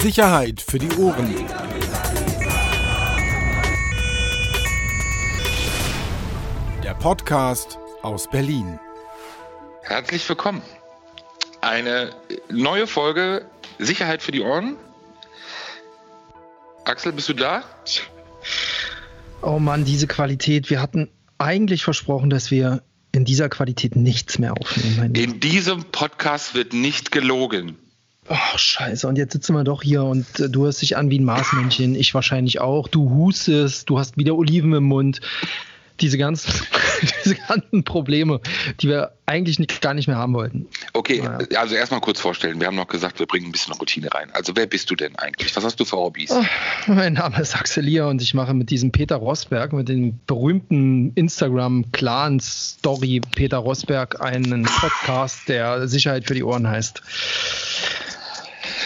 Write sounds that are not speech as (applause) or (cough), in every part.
Sicherheit für die Ohren. Der Podcast aus Berlin. Herzlich willkommen. Eine neue Folge Sicherheit für die Ohren. Axel, bist du da? Oh Mann, diese Qualität. Wir hatten eigentlich versprochen, dass wir in dieser Qualität nichts mehr aufnehmen. In diesem Podcast wird nicht gelogen. Oh, scheiße. Und jetzt sitzen wir doch hier und äh, du hörst dich an wie ein Marsmännchen. Ich wahrscheinlich auch. Du hustest, du hast wieder Oliven im Mund. Diese ganzen, (laughs) diese ganzen Probleme, die wir eigentlich nicht, gar nicht mehr haben wollten. Okay, naja. also erstmal kurz vorstellen. Wir haben noch gesagt, wir bringen ein bisschen Routine rein. Also wer bist du denn eigentlich? Was hast du für Hobbys? Oh, mein Name ist Axel Lier und ich mache mit diesem Peter Rosberg, mit dem berühmten Instagram-Clan-Story Peter Rosberg einen Podcast, der Sicherheit für die Ohren heißt.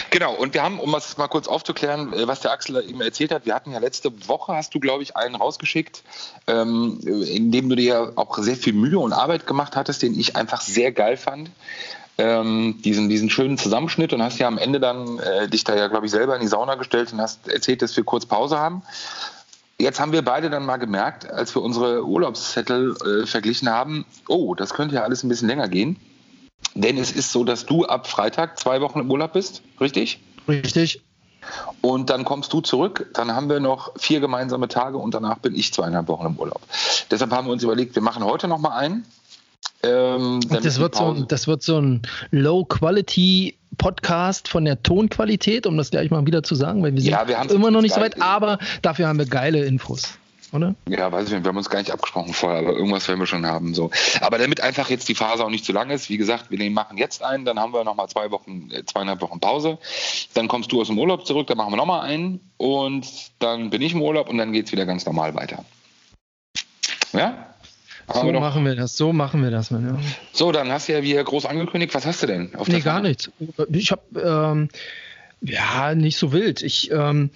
Genau, und wir haben, um das mal kurz aufzuklären, äh, was der Axel eben erzählt hat, wir hatten ja letzte Woche, hast du, glaube ich, einen rausgeschickt, ähm, in dem du dir auch sehr viel Mühe und Arbeit gemacht hattest, den ich einfach sehr geil fand. Ähm, diesen, diesen schönen Zusammenschnitt und hast ja am Ende dann äh, dich da ja, glaube ich, selber in die Sauna gestellt und hast erzählt, dass wir kurz Pause haben. Jetzt haben wir beide dann mal gemerkt, als wir unsere Urlaubszettel äh, verglichen haben, oh, das könnte ja alles ein bisschen länger gehen. Denn es ist so, dass du ab Freitag zwei Wochen im Urlaub bist, richtig? Richtig. Und dann kommst du zurück, dann haben wir noch vier gemeinsame Tage und danach bin ich zweieinhalb Wochen im Urlaub. Deshalb haben wir uns überlegt, wir machen heute noch mal einen. Ähm, das, wird so, das wird so ein Low-Quality-Podcast von der Tonqualität, um das gleich mal wieder zu sagen, weil wir sind ja, wir immer noch nicht so weit, aber dafür haben wir geile Infos oder? Ja, weiß ich nicht. Wir haben uns gar nicht abgesprochen vorher, aber irgendwas werden wir schon haben. So. Aber damit einfach jetzt die Phase auch nicht zu lang ist, wie gesagt, wir machen jetzt einen, dann haben wir nochmal zwei Wochen, äh, zweieinhalb Wochen Pause. Dann kommst du aus dem Urlaub zurück, dann machen wir nochmal einen und dann bin ich im Urlaub und dann geht es wieder ganz normal weiter. Ja? so wir machen wir das, so machen wir das, Mann, ja. So, dann hast du ja wie groß angekündigt, was hast du denn? Auf nee, gar nichts. Ich habe, ähm, ja, nicht so wild. Ich, ähm,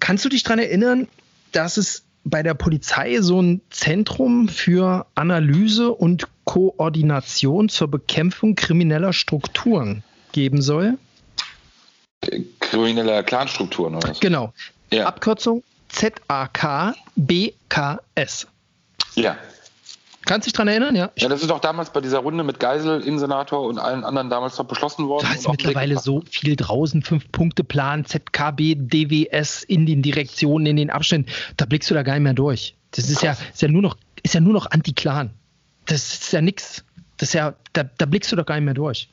kannst du dich daran erinnern, dass es bei der Polizei so ein Zentrum für Analyse und Koordination zur Bekämpfung krimineller Strukturen geben soll? Krimineller Clanstrukturen oder was? Genau. Ja. Abkürzung ZAKBKS. Ja. Kannst du dich daran erinnern, ja? Ja, das ist doch damals bei dieser Runde mit Geisel, Innensenator und allen anderen damals doch beschlossen worden. Da ist mittlerweile so viel draußen, Fünf-Punkte-Plan, ZKB, DWS in den Direktionen, in den Abständen. Da blickst du da gar nicht mehr durch. Das ist ja, ist ja nur noch, ist ja nur noch Anti-Clan. Das ist ja nix. Das ist ja, da, da blickst du doch gar nicht mehr durch.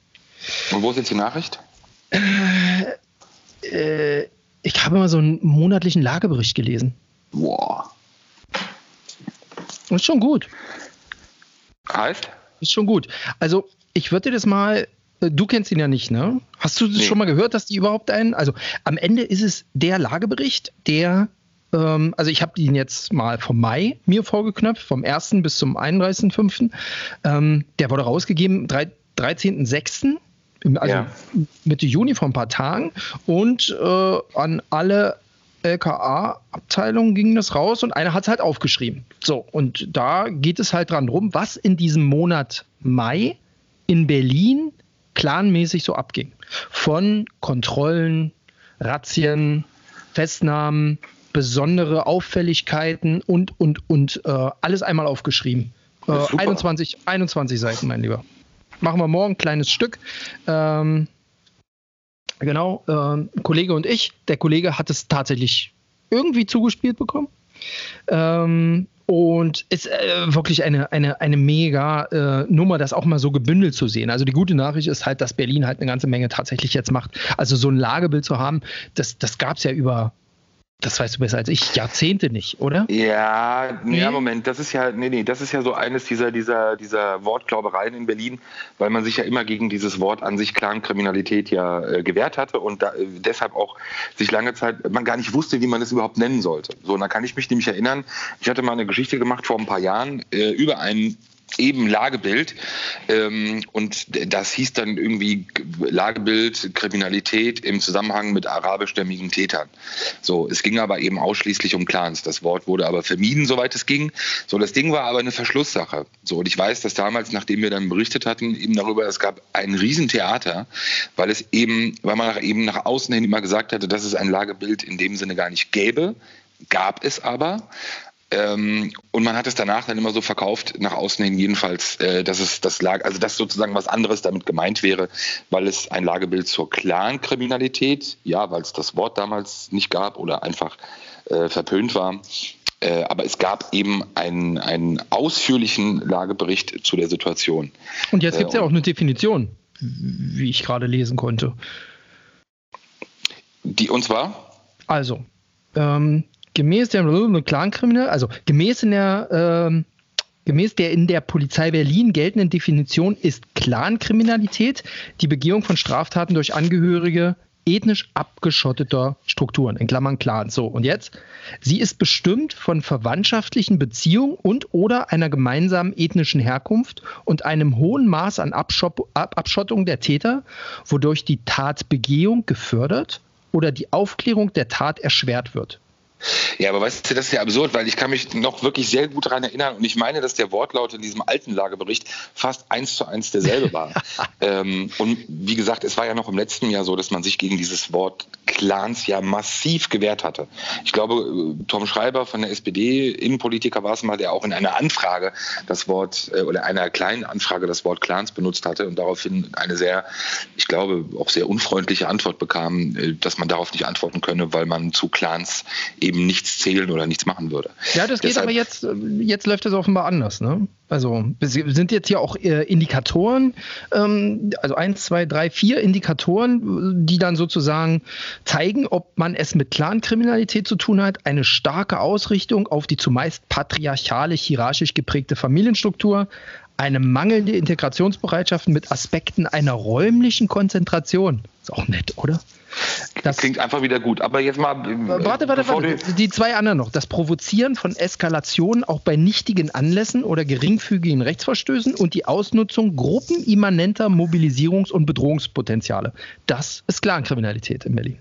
Und wo ist jetzt die Nachricht? Äh, äh, ich habe mal so einen monatlichen Lagebericht gelesen. Boah. Das ist schon gut. Heißt? Ist schon gut. Also, ich würde das mal. Äh, du kennst ihn ja nicht, ne? Hast du nee. schon mal gehört, dass die überhaupt einen? Also, am Ende ist es der Lagebericht, der ähm, also ich habe ihn jetzt mal vom Mai mir vorgeknöpft, vom 1. bis zum 31.5. Ähm, der wurde rausgegeben, 13.6., also ja. Mitte Juni vor ein paar Tagen und äh, an alle LKA-Abteilung ging das raus und einer hat es halt aufgeschrieben. So, und da geht es halt dran rum, was in diesem Monat Mai in Berlin planmäßig so abging. Von Kontrollen, Razzien, Festnahmen, besondere Auffälligkeiten und, und, und äh, alles einmal aufgeschrieben. Äh, 21, 21 Seiten, mein Lieber. Machen wir morgen ein kleines Stück. Ähm, Genau, äh, Kollege und ich. Der Kollege hat es tatsächlich irgendwie zugespielt bekommen. Ähm, und ist äh, wirklich eine, eine, eine mega äh, Nummer, das auch mal so gebündelt zu sehen. Also die gute Nachricht ist halt, dass Berlin halt eine ganze Menge tatsächlich jetzt macht. Also so ein Lagebild zu haben, das, das gab es ja über das weißt du besser als ich, Jahrzehnte nicht, oder? Ja, nee. ja, Moment, das ist ja, nee, nee, das ist ja so eines dieser, dieser, dieser Wortglaubereien in Berlin, weil man sich ja immer gegen dieses Wort an sich Clankriminalität ja äh, gewehrt hatte und da, äh, deshalb auch sich lange Zeit, man gar nicht wusste, wie man es überhaupt nennen sollte. So, und da kann ich mich nämlich erinnern, ich hatte mal eine Geschichte gemacht vor ein paar Jahren äh, über einen eben Lagebild. Ähm, und das hieß dann irgendwie Lagebild, Kriminalität im Zusammenhang mit arabischstämmigen Tätern. So, es ging aber eben ausschließlich um Clans. Das Wort wurde aber vermieden, soweit es ging. So, das Ding war aber eine Verschlusssache. So, und ich weiß, dass damals, nachdem wir dann berichtet hatten, eben darüber, es gab ein Riesentheater, weil es eben, weil man eben nach außen hin immer gesagt hatte, dass es ein Lagebild in dem Sinne gar nicht gäbe. Gab es aber. Ähm, und man hat es danach dann immer so verkauft, nach außen hin jedenfalls, äh, dass es das lag, also dass sozusagen was anderes damit gemeint wäre, weil es ein Lagebild zur Clan-Kriminalität, ja, weil es das Wort damals nicht gab oder einfach äh, verpönt war. Äh, aber es gab eben einen, einen ausführlichen Lagebericht zu der Situation. Und jetzt gibt es ja auch eine Definition, wie ich gerade lesen konnte. Die, und zwar? Also, ähm, gemäß der Clankriminal, also gemäß in der ähm, Gemäß der in der Polizei Berlin geltenden Definition ist Clankriminalität die Begehung von Straftaten durch Angehörige ethnisch abgeschotteter Strukturen, in Klammern Clans. So, und jetzt? Sie ist bestimmt von verwandtschaftlichen Beziehungen und oder einer gemeinsamen ethnischen Herkunft und einem hohen Maß an Abschottung der Täter, wodurch die Tatbegehung gefördert oder die Aufklärung der Tat erschwert wird. Ja, aber weißt du, das ist ja absurd, weil ich kann mich noch wirklich sehr gut daran erinnern und ich meine, dass der Wortlaut in diesem alten Lagebericht fast eins zu eins derselbe war. (laughs) ähm, und wie gesagt, es war ja noch im letzten Jahr so, dass man sich gegen dieses Wort Clans ja massiv gewehrt hatte. Ich glaube, äh, Tom Schreiber von der SPD, Innenpolitiker war es mal, der auch in einer Anfrage das Wort äh, oder einer kleinen Anfrage das Wort Clans benutzt hatte und daraufhin eine sehr, ich glaube, auch sehr unfreundliche Antwort bekam, äh, dass man darauf nicht antworten könne, weil man zu Clans eben nichts zählen oder nichts machen würde. Ja, das geht Deshalb, aber jetzt, jetzt läuft das offenbar anders, ne? Also sind jetzt hier auch äh, Indikatoren, ähm, also eins, zwei, drei, vier Indikatoren, die dann sozusagen zeigen, ob man es mit Clankriminalität zu tun hat. Eine starke Ausrichtung auf die zumeist patriarchalisch, hierarchisch geprägte Familienstruktur, eine mangelnde Integrationsbereitschaft mit Aspekten einer räumlichen Konzentration. Ist auch nett, oder? Das klingt einfach wieder gut. Aber jetzt mal. Äh, warte, warte, warte. Die zwei anderen noch. Das Provozieren von Eskalationen auch bei nichtigen Anlässen oder geringfügigen Rechtsverstößen und die Ausnutzung gruppenimmanenter Mobilisierungs- und Bedrohungspotenziale. Das ist Clankriminalität in Berlin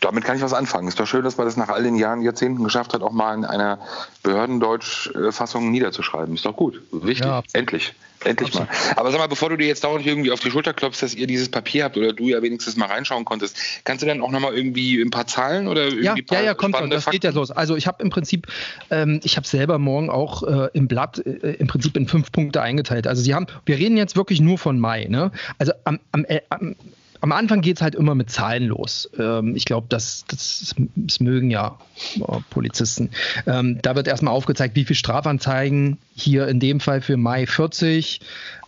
damit kann ich was anfangen. Ist doch schön, dass man das nach all den Jahren, Jahrzehnten geschafft hat, auch mal in einer Behördendeutsch-Fassung niederzuschreiben. Ist doch gut. Wichtig. Ja, Endlich. Endlich absolut. mal. Aber sag mal, bevor du dir jetzt dauernd irgendwie auf die Schulter klopfst, dass ihr dieses Papier habt oder du ja wenigstens mal reinschauen konntest, kannst du dann auch nochmal irgendwie ein paar Zahlen oder irgendwie ja, paar Ja, ja, kommt schon. Das Fakten? geht ja los. Also ich habe im Prinzip, ähm, ich habe selber morgen auch äh, im Blatt äh, im Prinzip in fünf Punkte eingeteilt. Also sie haben, wir reden jetzt wirklich nur von Mai. Ne? Also am, am, äh, am am Anfang geht es halt immer mit Zahlen los. Ähm, ich glaube, das, das, das, mögen ja oh, Polizisten. Ähm, da wird erstmal aufgezeigt, wie viele Strafanzeigen hier in dem Fall für Mai 40,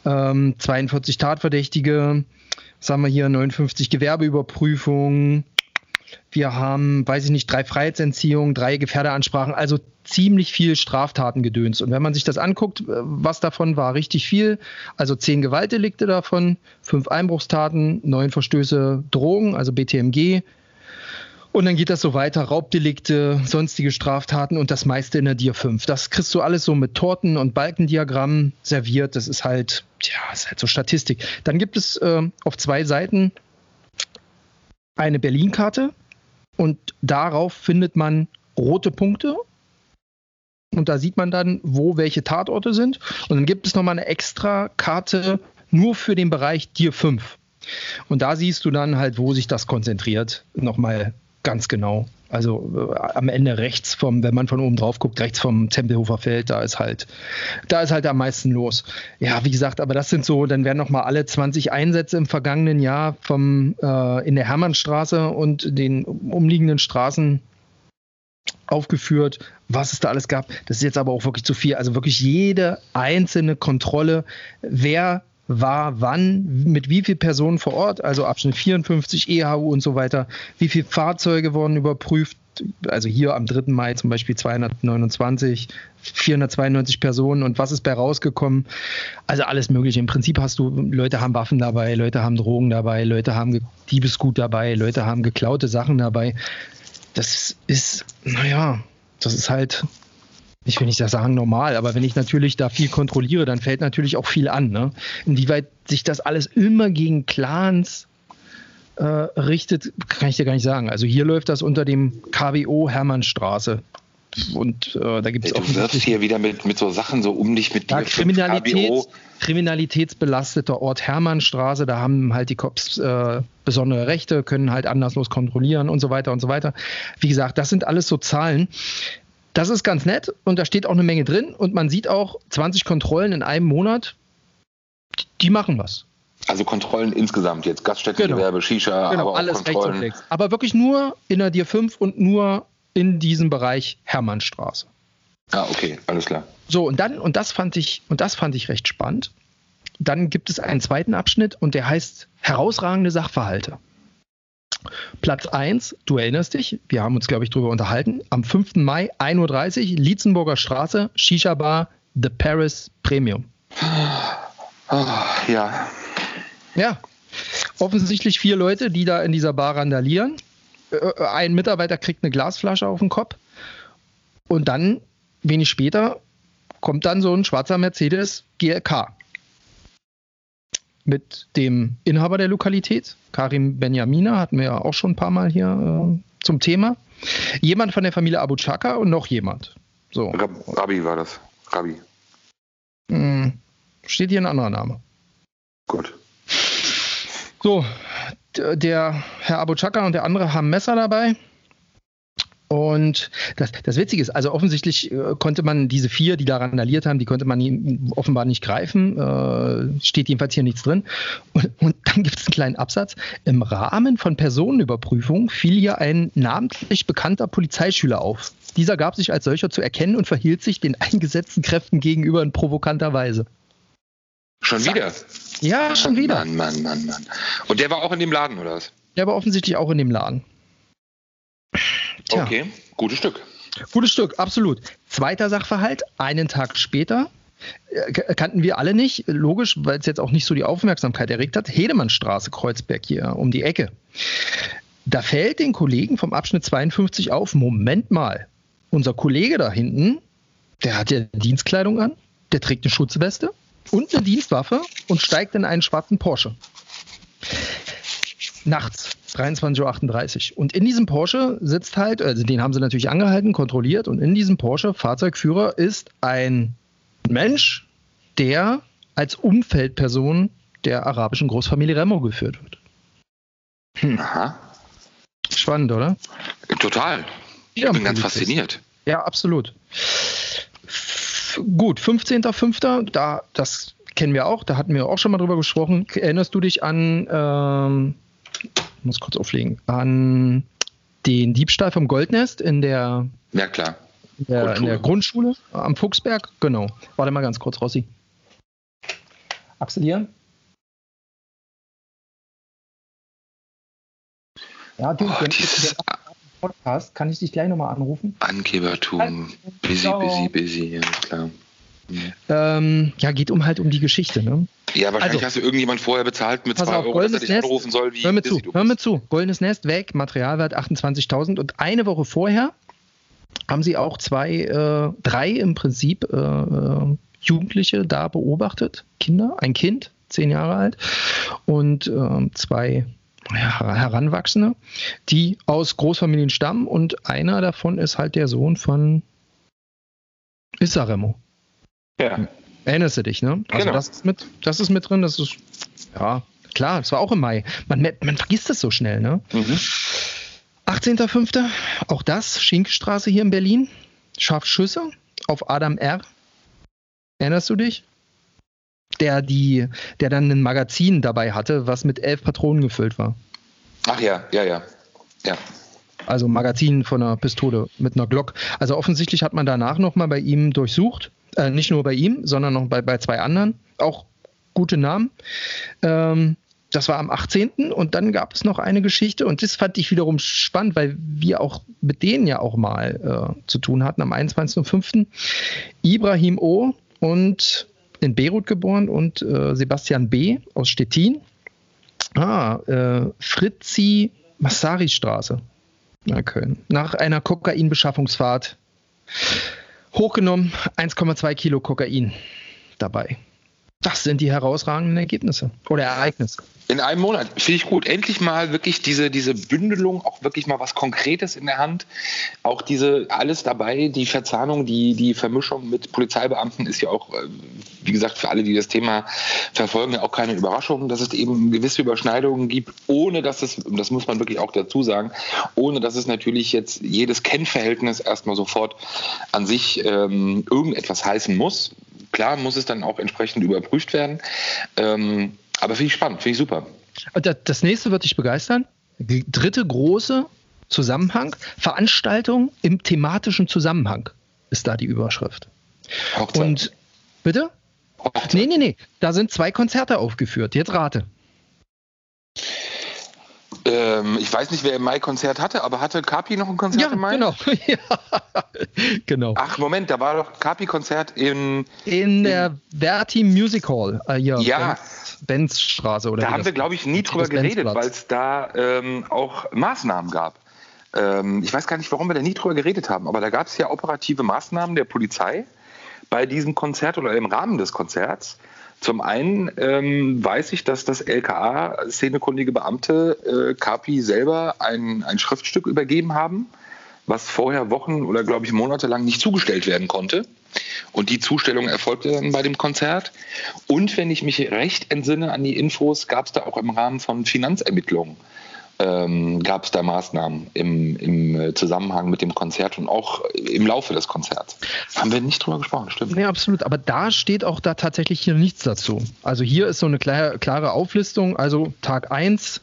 ähm, 42 Tatverdächtige, was haben wir hier, 59 Gewerbeüberprüfungen, wir haben, weiß ich nicht, drei Freiheitsentziehungen, drei Gefährderansprachen, also ziemlich viel Straftatengedöns. Und wenn man sich das anguckt, äh, was davon war richtig viel, also zehn Gewaltdelikte davon, fünf Einbruchstaten, neun Verstöße Drogen, also BTMG. Und dann geht das so weiter, Raubdelikte, sonstige Straftaten und das meiste in der Dir 5. Das kriegst du alles so mit Torten und Balkendiagrammen serviert. Das ist halt, ja, ist halt so Statistik. Dann gibt es äh, auf zwei Seiten eine Berlin-Karte und darauf findet man rote Punkte. Und da sieht man dann, wo welche Tatorte sind. Und dann gibt es nochmal eine extra Karte nur für den Bereich Tier 5. Und da siehst du dann halt, wo sich das konzentriert. Nochmal ganz genau. Also äh, am Ende rechts vom, wenn man von oben drauf guckt, rechts vom Tempelhofer Feld, da ist halt, da ist halt am meisten los. Ja, wie gesagt, aber das sind so, dann werden nochmal alle 20 Einsätze im vergangenen Jahr vom äh, in der Hermannstraße und den umliegenden Straßen aufgeführt, was es da alles gab. Das ist jetzt aber auch wirklich zu viel. Also wirklich jede einzelne Kontrolle, wer war wann, mit wie vielen Personen vor Ort, also Abschnitt 54, EHU und so weiter, wie viele Fahrzeuge wurden überprüft, also hier am 3. Mai zum Beispiel 229, 492 Personen und was ist bei rausgekommen? Also alles Mögliche. Im Prinzip hast du, Leute haben Waffen dabei, Leute haben Drogen dabei, Leute haben Diebesgut dabei, Leute haben geklaute Sachen dabei. Das ist, naja, das ist halt ich will nicht sagen normal, aber wenn ich natürlich da viel kontrolliere, dann fällt natürlich auch viel an. Ne? Inwieweit sich das alles immer gegen Clans äh, richtet, kann ich dir gar nicht sagen. Also hier läuft das unter dem KBO Hermannstraße. Und äh, da gibt es auch. Du wirfst hier wieder mit, mit so Sachen so um dich mit dir. Kriminalität, kriminalitätsbelasteter Ort Hermannstraße, da haben halt die Cops äh, besondere Rechte, können halt anderslos kontrollieren und so weiter und so weiter. Wie gesagt, das sind alles so Zahlen. Das ist ganz nett und da steht auch eine Menge drin und man sieht auch 20 Kontrollen in einem Monat, die machen was. Also Kontrollen insgesamt jetzt, Gaststättengewerbe, genau. Shisha, genau, aber alles Kontrollen. Aber wirklich nur in der Dir 5 und nur in diesem Bereich Hermannstraße. Ah, okay, alles klar. So, und dann, und das fand ich, und das fand ich recht spannend. Dann gibt es einen zweiten Abschnitt und der heißt herausragende Sachverhalte. Platz 1, du erinnerst dich, wir haben uns, glaube ich, darüber unterhalten. Am 5. Mai, 1.30 Uhr, Lietzenburger Straße, Shisha Bar, The Paris Premium. Oh, ja. Ja. Offensichtlich vier Leute, die da in dieser Bar randalieren. Äh, ein Mitarbeiter kriegt eine Glasflasche auf den Kopf. Und dann, wenig später, kommt dann so ein schwarzer Mercedes GLK mit dem Inhaber der Lokalität, Karim Benjamina, hatten wir ja auch schon ein paar Mal hier äh, zum Thema. Jemand von der Familie Abu Chaka und noch jemand. So. Rabi war das. Rabi. Hm, steht hier ein anderer Name. Gut. So, der Herr Abu Chaka und der andere haben Messer dabei. Und das, das Witzige ist, also offensichtlich äh, konnte man diese vier, die da randaliert haben, die konnte man nie, offenbar nicht greifen. Äh, steht jedenfalls hier nichts drin. Und, und dann gibt es einen kleinen Absatz. Im Rahmen von Personenüberprüfung fiel hier ein namentlich bekannter Polizeischüler auf. Dieser gab sich als solcher zu erkennen und verhielt sich den eingesetzten Kräften gegenüber in provokanter Weise. Schon wieder? Ja, schon wieder. Mann, Mann, Mann, Mann. Und der war auch in dem Laden, oder was? Der war offensichtlich auch in dem Laden. Tja. Okay, gutes Stück. Gutes Stück, absolut. Zweiter Sachverhalt, einen Tag später, äh, kannten wir alle nicht, logisch, weil es jetzt auch nicht so die Aufmerksamkeit erregt hat, Hedemannstraße, Kreuzberg hier um die Ecke. Da fällt den Kollegen vom Abschnitt 52 auf, Moment mal, unser Kollege da hinten, der hat ja Dienstkleidung an, der trägt eine Schutzweste und eine Dienstwaffe und steigt in einen schwarzen Porsche. Nachts. 23.38 Uhr. Und in diesem Porsche sitzt halt, also den haben sie natürlich angehalten, kontrolliert, und in diesem Porsche Fahrzeugführer ist ein Mensch, der als Umfeldperson der arabischen Großfamilie Remo geführt wird. Hm. Aha. Spannend, oder? Total. Ich ja, bin ganz fasziniert. Ja, absolut. Gut, 15.05. Da, das kennen wir auch, da hatten wir auch schon mal drüber gesprochen. Erinnerst du dich an ähm, muss kurz auflegen, an den Diebstahl vom Goldnest in der, ja, klar. In der, in der Grundschule am Fuchsberg. Genau. Warte mal ganz kurz, Rossi. Axel hier? Ja, du, oh, dieses Podcast, kann ich dich gleich nochmal anrufen? Angebertum, busy, busy, busy, ja klar. Ähm, ja, geht um halt um die Geschichte, ne? Ja, wahrscheinlich also, hast du irgendjemand vorher bezahlt mit 2 Euro, dass er dich Nest, anrufen soll. Wie hör mir zu, hör mir zu. Goldenes Nest weg, Materialwert 28.000 und eine Woche vorher haben sie auch zwei, äh, drei im Prinzip äh, äh, Jugendliche da beobachtet, Kinder, ein Kind, zehn Jahre alt und äh, zwei ja, Heranwachsende, die aus Großfamilien stammen und einer davon ist halt der Sohn von Issaremo. Ja. Erinnerst du dich, ne? Also genau. das, ist mit, das ist mit drin, das ist, ja, klar, das war auch im Mai. Man, man vergisst das so schnell, ne? Mhm. 18.05. Auch das, Schinkstraße hier in Berlin. Scharfschüsse auf Adam R. Erinnerst du dich? Der, die, der dann ein Magazin dabei hatte, was mit elf Patronen gefüllt war. Ach ja, ja, ja. Ja. Also Magazin von einer Pistole mit einer Glock. Also offensichtlich hat man danach nochmal bei ihm durchsucht äh, nicht nur bei ihm, sondern noch bei, bei zwei anderen. Auch gute Namen. Ähm, das war am 18. und dann gab es noch eine Geschichte und das fand ich wiederum spannend, weil wir auch mit denen ja auch mal äh, zu tun hatten am 21.05. Ibrahim O. und in Beirut geboren und äh, Sebastian B. aus Stettin. Ah, äh, Fritzi Massari Straße. Na, Köln. Nach einer Kokainbeschaffungsfahrt Hochgenommen 1,2 Kilo Kokain dabei. Das sind die herausragenden Ergebnisse oder Ereignisse. In einem Monat, finde ich gut. Endlich mal wirklich diese, diese Bündelung, auch wirklich mal was Konkretes in der Hand. Auch diese, alles dabei, die Verzahnung, die, die Vermischung mit Polizeibeamten ist ja auch, äh, wie gesagt, für alle, die das Thema verfolgen, ja auch keine Überraschung, dass es eben gewisse Überschneidungen gibt, ohne dass es, das muss man wirklich auch dazu sagen, ohne dass es natürlich jetzt jedes Kennverhältnis erstmal sofort an sich ähm, irgendetwas heißen muss. Klar muss es dann auch entsprechend überprüft werden. Ähm, aber finde ich spannend, finde ich super. Das nächste wird dich begeistern. Die dritte große Zusammenhang, Veranstaltung im thematischen Zusammenhang ist da die Überschrift. Hochzeit. Und bitte? Hochzeit. Nee, nee, nee. Da sind zwei Konzerte aufgeführt. Jetzt rate. Ähm, ich weiß nicht, wer im Mai Konzert hatte, aber hatte Kapi noch ein Konzert ja, im Mai? Genau. (laughs) ja, genau. Ach, Moment, da war doch Kapi-Konzert in. In der Verti Music Hall. Äh, ja. ja. Benzstraße oder Da haben wir, glaube ich, nie drüber geredet, weil es da ähm, auch Maßnahmen gab. Ähm, ich weiß gar nicht, warum wir da nie drüber geredet haben, aber da gab es ja operative Maßnahmen der Polizei bei diesem Konzert oder im Rahmen des Konzerts. Zum einen ähm, weiß ich, dass das LKA, szenekundige Beamte, äh, Kapi selber ein, ein Schriftstück übergeben haben, was vorher Wochen oder glaube ich monatelang nicht zugestellt werden konnte. Und die Zustellung erfolgte dann bei dem Konzert. Und wenn ich mich recht entsinne an die Infos, gab es da auch im Rahmen von Finanzermittlungen ähm, gab es da Maßnahmen im, im äh, Zusammenhang mit dem Konzert und auch im Laufe des Konzerts. Haben wir nicht drüber gesprochen, stimmt. Ja, absolut. Aber da steht auch da tatsächlich hier nichts dazu. Also hier ist so eine klare, klare Auflistung. Also Tag 1,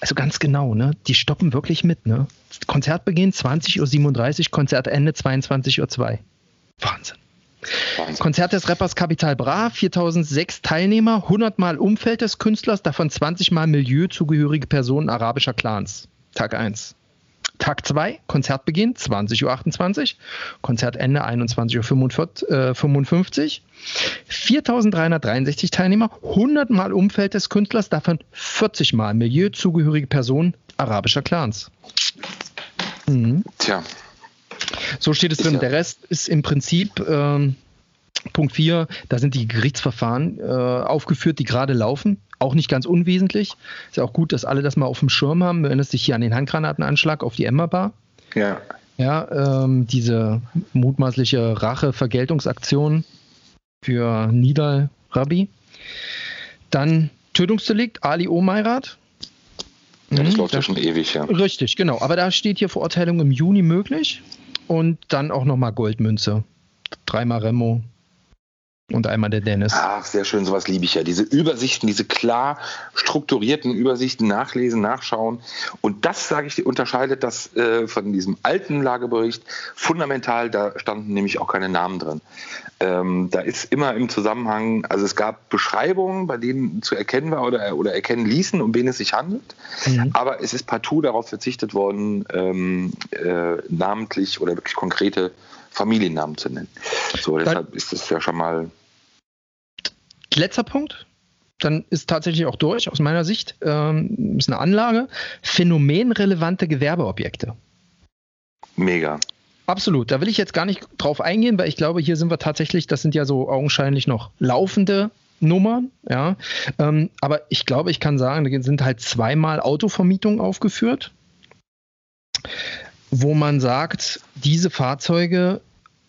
also ganz genau, ne? Die stoppen wirklich mit, ne? Konzertbeginn 20.37 Uhr, Konzertende 22.02 Uhr. Wahnsinn. Wahnsinn. Konzert des Rappers Capital Bra, 4006 Teilnehmer, 100 Mal Umfeld des Künstlers, davon 20 Mal Milieuzugehörige Personen arabischer Clans. Tag 1. Tag 2, Konzertbeginn 20.28 Uhr, Konzertende 21.55 Uhr. 4.363 Teilnehmer, 100 Mal Umfeld des Künstlers, davon 40 Mal Milieuzugehörige Personen arabischer Clans. Mhm. Tja, so steht es drin. Ja. Der Rest ist im Prinzip ähm, Punkt 4, da sind die Gerichtsverfahren äh, aufgeführt, die gerade laufen. Auch nicht ganz unwesentlich. Ist ja auch gut, dass alle das mal auf dem Schirm haben. Du erinnerst dich hier an den Handgranatenanschlag auf die Emma Bar. Ja. Ja, ähm, diese mutmaßliche Rache-Vergeltungsaktion für Nidal Rabi. Dann Tötungsdelikt Ali Omeirat. Ja, das mhm, läuft ja schon ewig, ja. Richtig, genau. Aber da steht hier Verurteilung im Juni möglich und dann auch nochmal Goldmünze. Dreimal Remo und einmal der Dennis. Ach, sehr schön, sowas liebe ich ja. Diese Übersichten, diese klar strukturierten Übersichten, nachlesen, nachschauen. Und das, sage ich, unterscheidet das äh, von diesem alten Lagebericht fundamental. Da standen nämlich auch keine Namen drin. Ähm, da ist immer im Zusammenhang, also es gab Beschreibungen, bei denen zu erkennen war oder, oder erkennen ließen, um wen es sich handelt. Mhm. Aber es ist partout darauf verzichtet worden, ähm, äh, namentlich oder wirklich konkrete Familiennamen zu nennen. So, deshalb ist das ja schon mal. Letzter Punkt. Dann ist tatsächlich auch durch, aus meiner Sicht, ähm, ist eine Anlage. Phänomenrelevante Gewerbeobjekte. Mega. Absolut. Da will ich jetzt gar nicht drauf eingehen, weil ich glaube, hier sind wir tatsächlich, das sind ja so augenscheinlich noch laufende Nummern, ja. Ähm, aber ich glaube, ich kann sagen, da sind halt zweimal Autovermietungen aufgeführt, wo man sagt, diese Fahrzeuge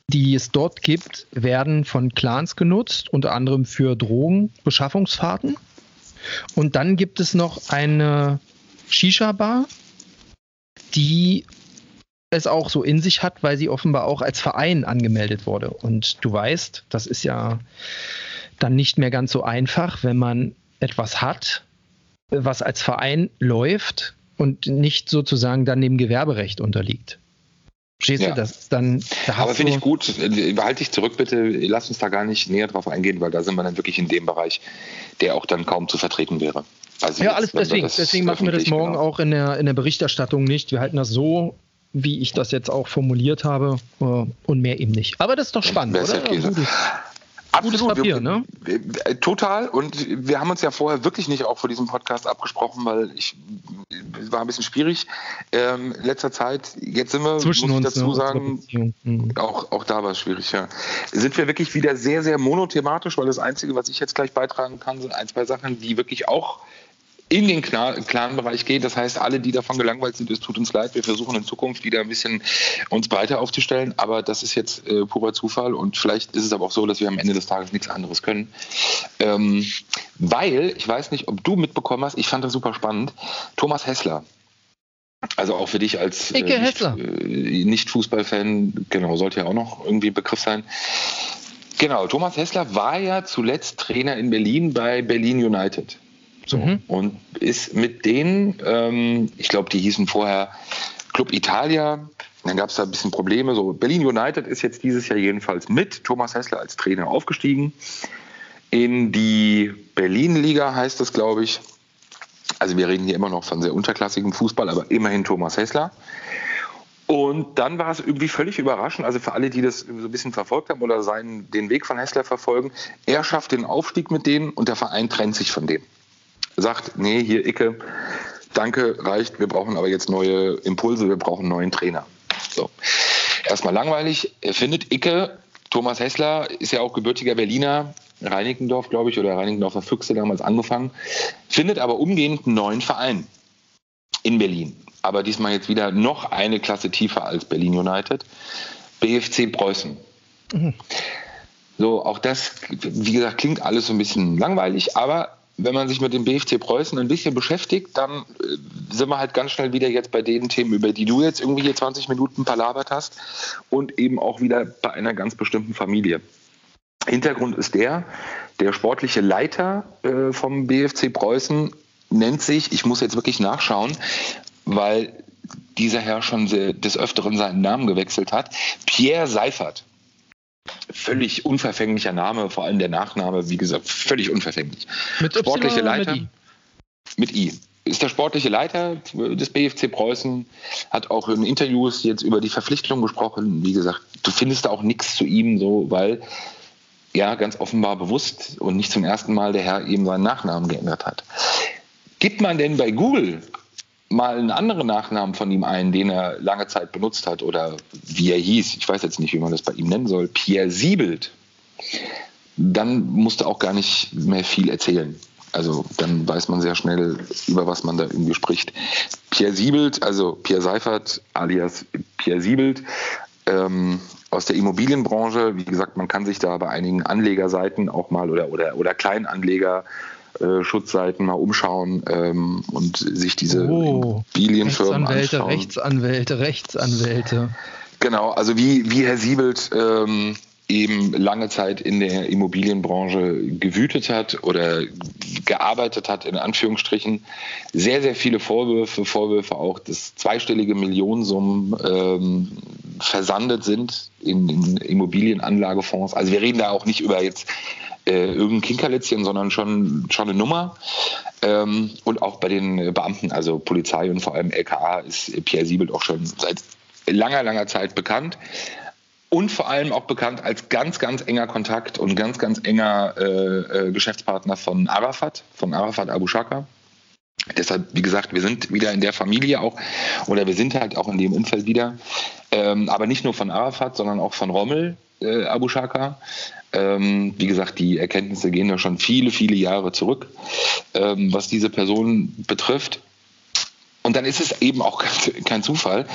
die es dort gibt, werden von Clans genutzt, unter anderem für Drogenbeschaffungsfahrten. Und dann gibt es noch eine Shisha-Bar, die es auch so in sich hat, weil sie offenbar auch als Verein angemeldet wurde. Und du weißt, das ist ja dann nicht mehr ganz so einfach, wenn man etwas hat, was als Verein läuft und nicht sozusagen dann dem Gewerberecht unterliegt. Verstehst ja. du das dann? Da Aber finde ich gut, behalte dich zurück bitte, lass uns da gar nicht näher drauf eingehen, weil da sind wir dann wirklich in dem Bereich, der auch dann kaum zu vertreten wäre. Also ja, alles deswegen. Deswegen machen wir das morgen genau. auch in der, in der Berichterstattung nicht. Wir halten das so, wie ich das jetzt auch formuliert habe, äh, und mehr eben nicht. Aber das ist doch spannend, oder? Ja Gutes Papier, ne? Äh, total. Und wir haben uns ja vorher wirklich nicht auch vor diesem Podcast abgesprochen, weil ich war ein bisschen schwierig ähm, in letzter Zeit. Jetzt sind wir, Zwischen muss ich uns, dazu ne, sagen, mhm. auch, auch da war es schwierig, ja. Sind wir wirklich wieder sehr, sehr monothematisch, weil das Einzige, was ich jetzt gleich beitragen kann, sind ein, zwei Sachen, die wirklich auch in den Clan-Bereich geht. Das heißt, alle, die davon gelangweilt sind, es tut uns leid. Wir versuchen in Zukunft wieder ein bisschen uns breiter aufzustellen. Aber das ist jetzt äh, purer Zufall. Und vielleicht ist es aber auch so, dass wir am Ende des Tages nichts anderes können. Ähm, weil, ich weiß nicht, ob du mitbekommen hast, ich fand das super spannend. Thomas Hessler. Also auch für dich als äh, nicht, äh, nicht Fußballfan, genau, sollte ja auch noch irgendwie Begriff sein. Genau, Thomas Hessler war ja zuletzt Trainer in Berlin bei Berlin United. So. Mhm. Und ist mit denen, ähm, ich glaube, die hießen vorher Club Italia, dann gab es da ein bisschen Probleme. So, Berlin United ist jetzt dieses Jahr jedenfalls mit Thomas Hessler als Trainer aufgestiegen. In die Berlin-Liga heißt es, glaube ich. Also wir reden hier immer noch von sehr unterklassigem Fußball, aber immerhin Thomas Hessler. Und dann war es irgendwie völlig überraschend, also für alle, die das so ein bisschen verfolgt haben oder seinen, den Weg von Hessler verfolgen, er schafft den Aufstieg mit denen und der Verein trennt sich von dem sagt, nee, hier Icke, danke, reicht, wir brauchen aber jetzt neue Impulse, wir brauchen einen neuen Trainer. So. Erstmal langweilig, er findet Icke, Thomas Hessler ist ja auch gebürtiger Berliner, Reinickendorf, glaube ich, oder Reinickendorfer Füchse damals angefangen, findet aber umgehend einen neuen Verein in Berlin. Aber diesmal jetzt wieder noch eine Klasse tiefer als Berlin United. BFC Preußen. Mhm. So, auch das, wie gesagt, klingt alles so ein bisschen langweilig, aber wenn man sich mit dem BFC Preußen ein bisschen beschäftigt, dann äh, sind wir halt ganz schnell wieder jetzt bei den Themen, über die du jetzt irgendwie hier 20 Minuten palabert hast und eben auch wieder bei einer ganz bestimmten Familie. Hintergrund ist der, der sportliche Leiter äh, vom BFC Preußen nennt sich, ich muss jetzt wirklich nachschauen, weil dieser Herr schon des Öfteren seinen Namen gewechselt hat, Pierre Seifert völlig unverfänglicher Name, vor allem der Nachname, wie gesagt, völlig unverfänglich. Mit Sportliche Leiter. Mit I? mit I. Ist der sportliche Leiter des BFC Preußen, hat auch in Interviews jetzt über die Verpflichtung gesprochen. Wie gesagt, du findest da auch nichts zu ihm, so, weil ja ganz offenbar bewusst und nicht zum ersten Mal der Herr eben seinen Nachnamen geändert hat. Gibt man denn bei Google mal einen anderen Nachnamen von ihm ein, den er lange Zeit benutzt hat oder wie er hieß, ich weiß jetzt nicht, wie man das bei ihm nennen soll, Pierre Siebelt, dann musste auch gar nicht mehr viel erzählen. Also dann weiß man sehr schnell, über was man da irgendwie spricht. Pierre Siebelt, also Pierre Seifert alias Pierre Siebelt, ähm, aus der Immobilienbranche. Wie gesagt, man kann sich da bei einigen Anlegerseiten auch mal oder, oder, oder Kleinanleger äh, Schutzseiten mal umschauen ähm, und sich diese oh, Immobilienfirmen Rechtsanwälte, anschauen. Rechtsanwälte, Rechtsanwälte. Genau, also wie, wie Herr Siebelt ähm, eben lange Zeit in der Immobilienbranche gewütet hat oder gearbeitet hat, in Anführungsstrichen. Sehr, sehr viele Vorwürfe, Vorwürfe auch, dass zweistellige Millionensummen ähm, versandet sind in, in Immobilienanlagefonds. Also wir reden da auch nicht über jetzt äh, irgendein Kinkerlitzchen, sondern schon, schon eine Nummer. Ähm, und auch bei den Beamten, also Polizei und vor allem LKA, ist Pierre Siebelt auch schon seit langer, langer Zeit bekannt. Und vor allem auch bekannt als ganz, ganz enger Kontakt und ganz, ganz enger äh, äh, Geschäftspartner von Arafat, von Arafat Abu Shaka. Deshalb, wie gesagt, wir sind wieder in der Familie auch, oder wir sind halt auch in dem Umfeld wieder. Ähm, aber nicht nur von Arafat, sondern auch von Rommel äh, Abu Shaka. Ähm, wie gesagt, die Erkenntnisse gehen ja schon viele, viele Jahre zurück, ähm, was diese Person betrifft. Und dann ist es eben auch kein Zufall,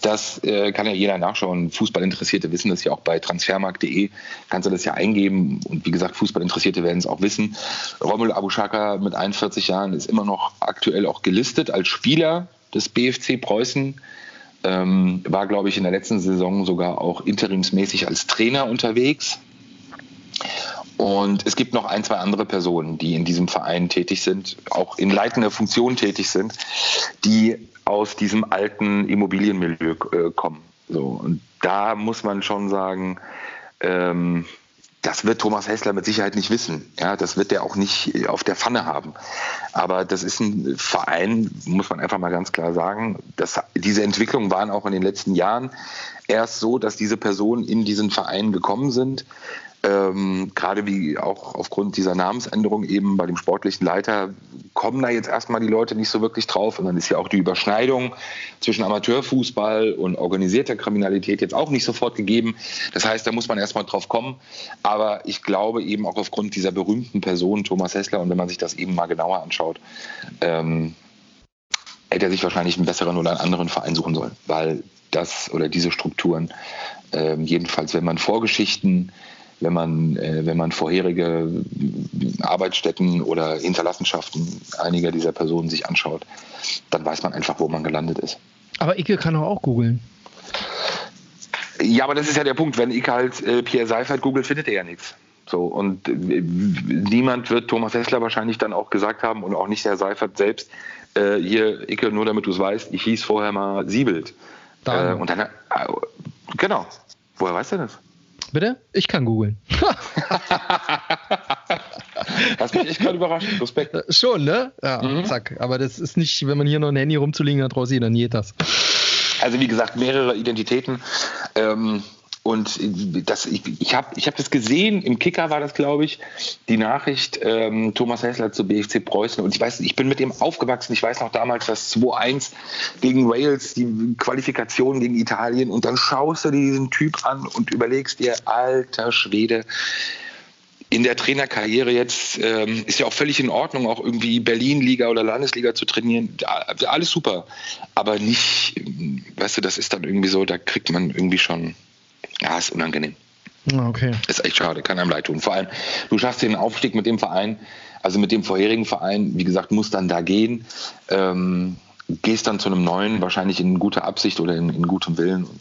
das äh, kann ja jeder nachschauen. Fußballinteressierte wissen das ja auch bei transfermarkt.de, kannst du das ja eingeben. Und wie gesagt, Fußballinteressierte werden es auch wissen. Romul Abushaka mit 41 Jahren ist immer noch aktuell auch gelistet als Spieler des BFC Preußen. Ähm, war, glaube ich, in der letzten Saison sogar auch interimsmäßig als Trainer unterwegs. Und es gibt noch ein, zwei andere Personen, die in diesem Verein tätig sind, auch in leitender Funktion tätig sind, die aus diesem alten Immobilienmilieu äh, kommen. So, und da muss man schon sagen, ähm, das wird Thomas Hessler mit Sicherheit nicht wissen. Ja, das wird er auch nicht auf der Pfanne haben. Aber das ist ein Verein, muss man einfach mal ganz klar sagen. Dass diese Entwicklungen waren auch in den letzten Jahren erst so, dass diese Personen in diesen Verein gekommen sind Ähm, Gerade wie auch aufgrund dieser Namensänderung eben bei dem sportlichen Leiter kommen da jetzt erstmal die Leute nicht so wirklich drauf. Und dann ist ja auch die Überschneidung zwischen Amateurfußball und organisierter Kriminalität jetzt auch nicht sofort gegeben. Das heißt, da muss man erstmal drauf kommen. Aber ich glaube eben auch aufgrund dieser berühmten Person, Thomas Hessler, und wenn man sich das eben mal genauer anschaut, ähm, hätte er sich wahrscheinlich einen besseren oder einen anderen Verein suchen sollen, weil das oder diese Strukturen, äh, jedenfalls wenn man Vorgeschichten wenn man, äh, wenn man vorherige Arbeitsstätten oder Hinterlassenschaften einiger dieser Personen sich anschaut, dann weiß man einfach, wo man gelandet ist. Aber Icke kann doch auch googeln. Ja, aber das ist ja der Punkt. Wenn Icke halt äh, Pierre Seifert googelt, findet er ja nichts. So, und äh, niemand wird Thomas Hessler wahrscheinlich dann auch gesagt haben und auch nicht Herr Seifert selbst, äh, hier, Icke, nur damit du es weißt, ich hieß vorher mal Siebelt. Äh, und dann, äh, genau. Woher weißt du das? Bitte? Ich kann googeln. (laughs) Hast mich echt gerade überrascht. Respekt. Äh, schon, ne? Ja, mhm. zack. Aber das ist nicht, wenn man hier noch ein Handy rumzulegen hat, raus, dann geht das. Also wie gesagt, mehrere Identitäten. Ähm, und das, ich, ich habe ich hab das gesehen, im Kicker war das, glaube ich, die Nachricht ähm, Thomas Hessler zu BFC Preußen. Und ich weiß, ich bin mit dem aufgewachsen. Ich weiß noch damals das 2-1 gegen Wales, die Qualifikation gegen Italien. Und dann schaust du diesen Typ an und überlegst dir, alter Schwede, in der Trainerkarriere jetzt ähm, ist ja auch völlig in Ordnung, auch irgendwie Berlin-Liga oder Landesliga zu trainieren. Alles super. Aber nicht, weißt du, das ist dann irgendwie so, da kriegt man irgendwie schon ja, ist unangenehm. Ah, okay. Ist echt schade, kann einem leid tun. Vor allem, du schaffst den Aufstieg mit dem Verein, also mit dem vorherigen Verein, wie gesagt, muss dann da gehen. Ähm, gehst dann zu einem neuen, wahrscheinlich in guter Absicht oder in, in gutem Willen und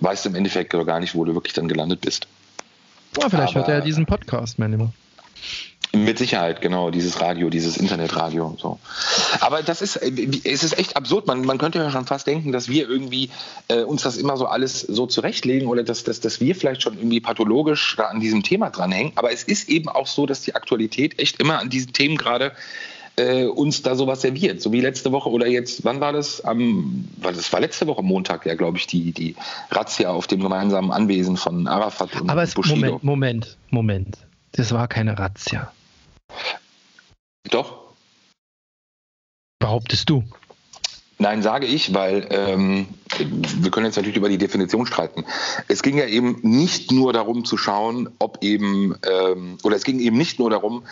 weißt im Endeffekt gar nicht, wo du wirklich dann gelandet bist. Oh, vielleicht Aber, hört er diesen Podcast, mein Lieber. Mit Sicherheit, genau, dieses Radio, dieses Internetradio. So. Aber das ist, es ist echt absurd. Man, man könnte ja schon fast denken, dass wir irgendwie äh, uns das immer so alles so zurechtlegen oder dass, dass, dass wir vielleicht schon irgendwie pathologisch da an diesem Thema dranhängen. Aber es ist eben auch so, dass die Aktualität echt immer an diesen Themen gerade äh, uns da sowas serviert. So wie letzte Woche oder jetzt, wann war das? Am, das war letzte Woche Montag, ja, glaube ich, die, die Razzia auf dem gemeinsamen Anwesen von Arafat und Aber es, Bushido. Moment, Moment, Moment. Das war keine Razzia. Doch. Behauptest du? Nein, sage ich, weil ähm, wir können jetzt natürlich über die Definition streiten. Es ging ja eben nicht nur darum zu schauen, ob eben, ähm, oder es ging eben nicht nur darum,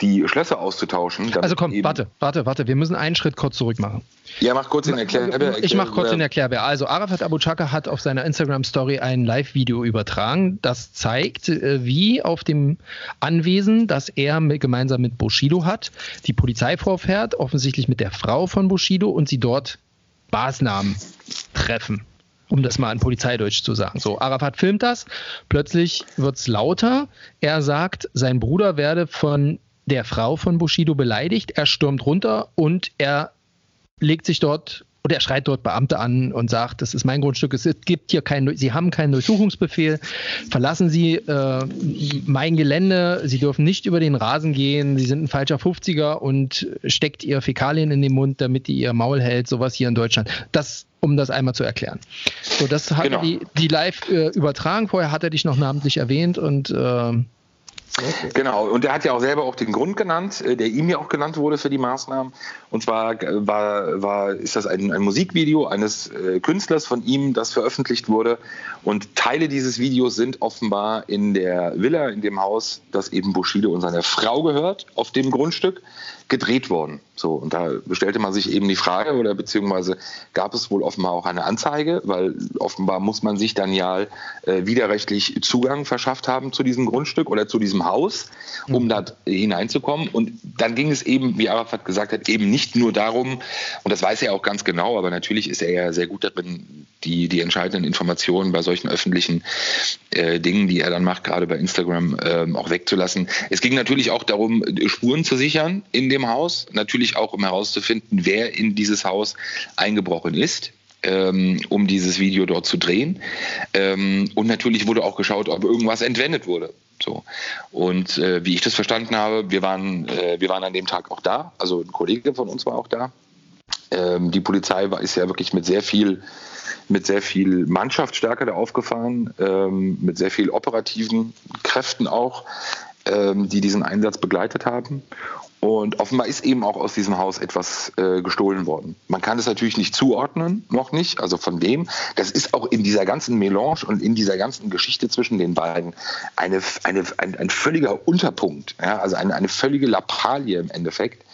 die Schlösser auszutauschen. Also komm, warte, warte, warte, wir müssen einen Schritt kurz zurück machen. Ja, mach kurz den Erklärbär. Erklär, ich mach kurz den Erklärbär. Also Arafat Abu Chaka hat auf seiner Instagram-Story ein Live-Video übertragen, das zeigt, äh, wie auf dem Anwesen, das er mit, gemeinsam mit Bushido hat, die Polizei vorfährt, offensichtlich mit der Frau von Bushido und sie dort Maßnahmen treffen um das mal in Polizeideutsch zu sagen. So, Arafat filmt das, plötzlich wird es lauter. Er sagt, sein Bruder werde von der Frau von Bushido beleidigt. Er stürmt runter und er legt sich dort oder er schreit dort Beamte an und sagt, das ist mein Grundstück, es gibt hier keinen, Sie haben keinen Durchsuchungsbefehl, verlassen Sie äh, mein Gelände, Sie dürfen nicht über den Rasen gehen, Sie sind ein falscher 50er und steckt Ihr Fäkalien in den Mund, damit die Ihr Maul hält, sowas hier in Deutschland. Das, um das einmal zu erklären. So, das hat genau. die, die live äh, übertragen, vorher hat er dich noch namentlich erwähnt und äh, Okay. Genau, und er hat ja auch selber auch den Grund genannt, äh, der ihm ja auch genannt wurde für die Maßnahmen. Und zwar äh, war, war, ist das ein, ein Musikvideo eines äh, Künstlers von ihm, das veröffentlicht wurde. Und Teile dieses Videos sind offenbar in der Villa, in dem Haus, das eben Bushido und seiner Frau gehört, auf dem Grundstück gedreht worden. So, und da stellte man sich eben die Frage, oder beziehungsweise gab es wohl offenbar auch eine Anzeige, weil offenbar muss man sich dann ja äh, widerrechtlich Zugang verschafft haben zu diesem Grundstück oder zu diesem Haus, um mhm. da hineinzukommen. Und dann ging es eben, wie Arafat gesagt hat, eben nicht nur darum, und das weiß er auch ganz genau, aber natürlich ist er ja sehr gut darin, die, die entscheidenden Informationen bei solchen öffentlichen äh, Dingen, die er dann macht, gerade bei Instagram, äh, auch wegzulassen. Es ging natürlich auch darum, Spuren zu sichern in dem Haus, natürlich auch um herauszufinden, wer in dieses Haus eingebrochen ist. Ähm, um dieses Video dort zu drehen. Ähm, und natürlich wurde auch geschaut, ob irgendwas entwendet wurde. So. Und äh, wie ich das verstanden habe, wir waren, äh, wir waren an dem Tag auch da, also ein Kollege von uns war auch da. Ähm, die Polizei war, ist ja wirklich mit sehr viel mit sehr viel Mannschaftsstärke da aufgefahren, mit sehr viel operativen Kräften auch, die diesen Einsatz begleitet haben. Und offenbar ist eben auch aus diesem Haus etwas äh, gestohlen worden. Man kann es natürlich nicht zuordnen, noch nicht, also von wem. Das ist auch in dieser ganzen Melange und in dieser ganzen Geschichte zwischen den beiden eine, eine, ein, ein völliger Unterpunkt, ja, also eine, eine völlige Lappalie im Endeffekt.